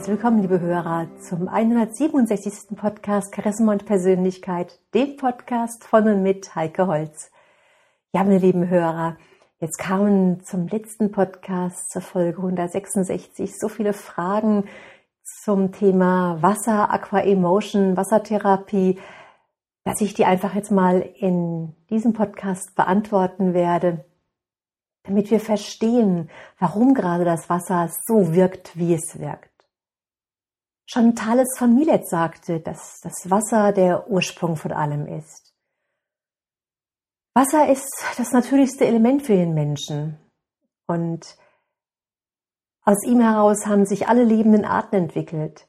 herzlich willkommen, liebe Hörer, zum 167. Podcast Charisma und Persönlichkeit, dem Podcast von und mit Heike Holz. Ja, meine lieben Hörer, jetzt kamen zum letzten Podcast, zur Folge 166, so viele Fragen zum Thema Wasser, Aqua Emotion, Wassertherapie, dass ich die einfach jetzt mal in diesem Podcast beantworten werde damit wir verstehen, warum gerade das Wasser so wirkt, wie es wirkt. Schon Thales von Milet sagte, dass das Wasser der Ursprung von allem ist. Wasser ist das natürlichste Element für den Menschen und aus ihm heraus haben sich alle lebenden Arten entwickelt.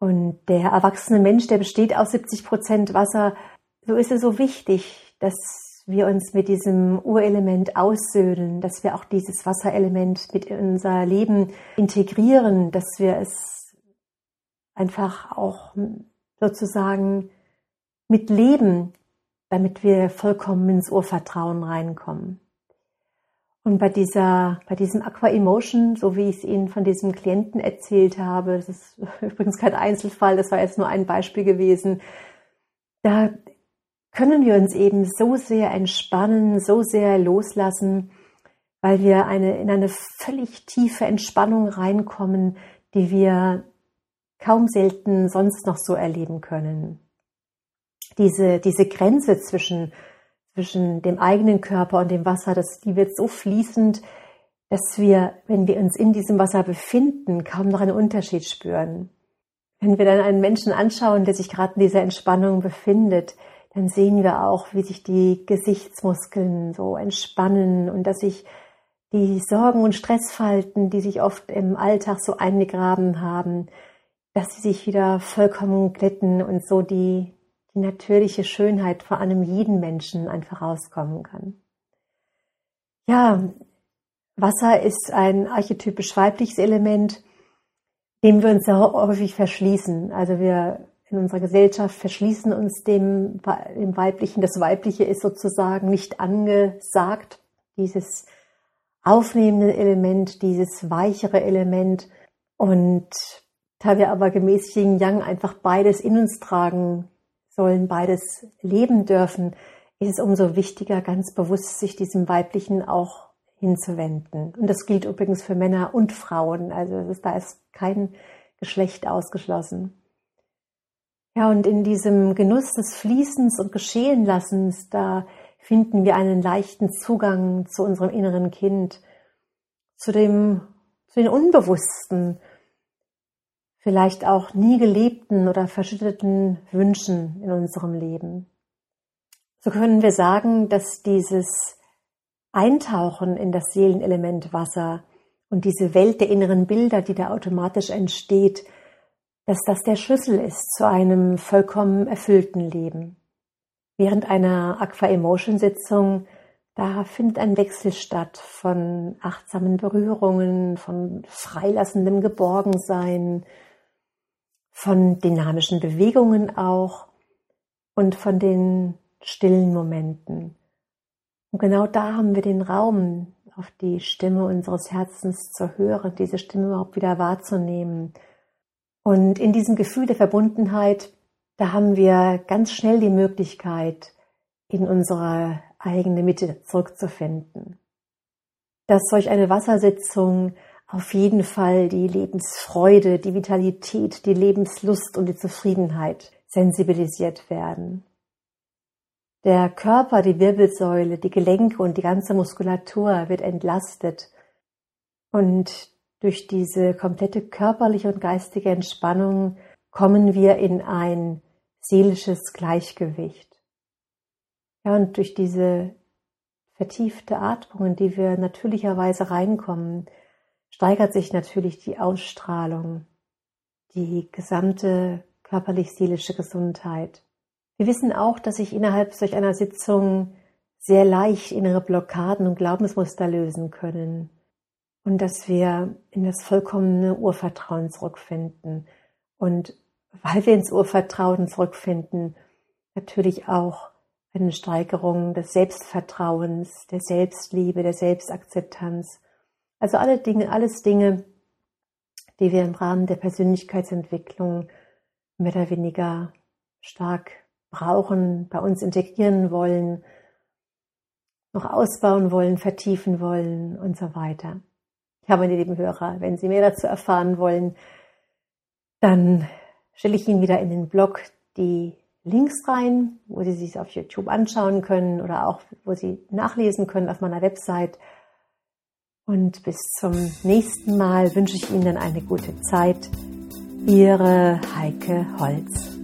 Und der erwachsene Mensch, der besteht aus 70 Prozent Wasser, so ist es so wichtig, dass wir uns mit diesem Urelement aussöhnen, dass wir auch dieses Wasserelement mit in unser Leben integrieren, dass wir es einfach auch sozusagen mit leben, damit wir vollkommen ins Urvertrauen reinkommen. Und bei dieser, bei diesem Aqua Emotion, so wie ich es Ihnen von diesem Klienten erzählt habe, das ist übrigens kein Einzelfall, das war jetzt nur ein Beispiel gewesen, da können wir uns eben so sehr entspannen, so sehr loslassen, weil wir eine, in eine völlig tiefe Entspannung reinkommen, die wir kaum selten sonst noch so erleben können. Diese, diese Grenze zwischen, zwischen dem eigenen Körper und dem Wasser, das, die wird so fließend, dass wir, wenn wir uns in diesem Wasser befinden, kaum noch einen Unterschied spüren. Wenn wir dann einen Menschen anschauen, der sich gerade in dieser Entspannung befindet, dann sehen wir auch, wie sich die Gesichtsmuskeln so entspannen und dass sich die Sorgen und Stressfalten, die sich oft im Alltag so eingegraben haben, dass sie sich wieder vollkommen glätten und so die, die natürliche Schönheit vor allem jeden Menschen einfach rauskommen kann. Ja, Wasser ist ein archetypisch weibliches Element, dem wir uns sehr häufig verschließen. Also wir in unserer Gesellschaft verschließen uns dem, dem Weiblichen. Das Weibliche ist sozusagen nicht angesagt. Dieses aufnehmende Element, dieses weichere Element. Und da wir aber gemäß Yin Yang einfach beides in uns tragen sollen, beides leben dürfen, ist es umso wichtiger, ganz bewusst sich diesem Weiblichen auch hinzuwenden. Und das gilt übrigens für Männer und Frauen. Also ist, da ist kein Geschlecht ausgeschlossen. Ja, und in diesem Genuss des Fließens und Geschehenlassens, da finden wir einen leichten Zugang zu unserem inneren Kind, zu dem, zu den unbewussten, vielleicht auch nie gelebten oder verschütteten Wünschen in unserem Leben. So können wir sagen, dass dieses Eintauchen in das Seelenelement Wasser und diese Welt der inneren Bilder, die da automatisch entsteht, dass das der Schlüssel ist zu einem vollkommen erfüllten Leben. Während einer Aqua Emotion Sitzung, da findet ein Wechsel statt von achtsamen Berührungen, von freilassendem Geborgensein, von dynamischen Bewegungen auch und von den stillen Momenten. Und genau da haben wir den Raum, auf die Stimme unseres Herzens zu hören, diese Stimme überhaupt wieder wahrzunehmen und in diesem Gefühl der Verbundenheit, da haben wir ganz schnell die Möglichkeit, in unsere eigene Mitte zurückzufinden. Dass solch eine Wassersitzung auf jeden Fall die Lebensfreude, die Vitalität, die Lebenslust und die Zufriedenheit sensibilisiert werden. Der Körper, die Wirbelsäule, die Gelenke und die ganze Muskulatur wird entlastet und durch diese komplette körperliche und geistige Entspannung kommen wir in ein seelisches Gleichgewicht. Ja, und durch diese vertiefte Atmung, in die wir natürlicherweise reinkommen, steigert sich natürlich die Ausstrahlung, die gesamte körperlich-seelische Gesundheit. Wir wissen auch, dass sich innerhalb solch einer Sitzung sehr leicht innere Blockaden und Glaubensmuster lösen können und dass wir in das vollkommene Urvertrauen zurückfinden. Und weil wir ins Urvertrauen zurückfinden, natürlich auch eine Steigerung des Selbstvertrauens, der Selbstliebe, der Selbstakzeptanz. Also alle Dinge, alles Dinge, die wir im Rahmen der Persönlichkeitsentwicklung mehr oder weniger stark brauchen, bei uns integrieren wollen, noch ausbauen wollen, vertiefen wollen und so weiter. Ja, meine lieben Hörer, wenn Sie mehr dazu erfahren wollen, dann stelle ich Ihnen wieder in den Blog die Links rein, wo Sie sich auf YouTube anschauen können oder auch wo Sie nachlesen können auf meiner Website. Und bis zum nächsten Mal wünsche ich Ihnen eine gute Zeit. Ihre Heike Holz.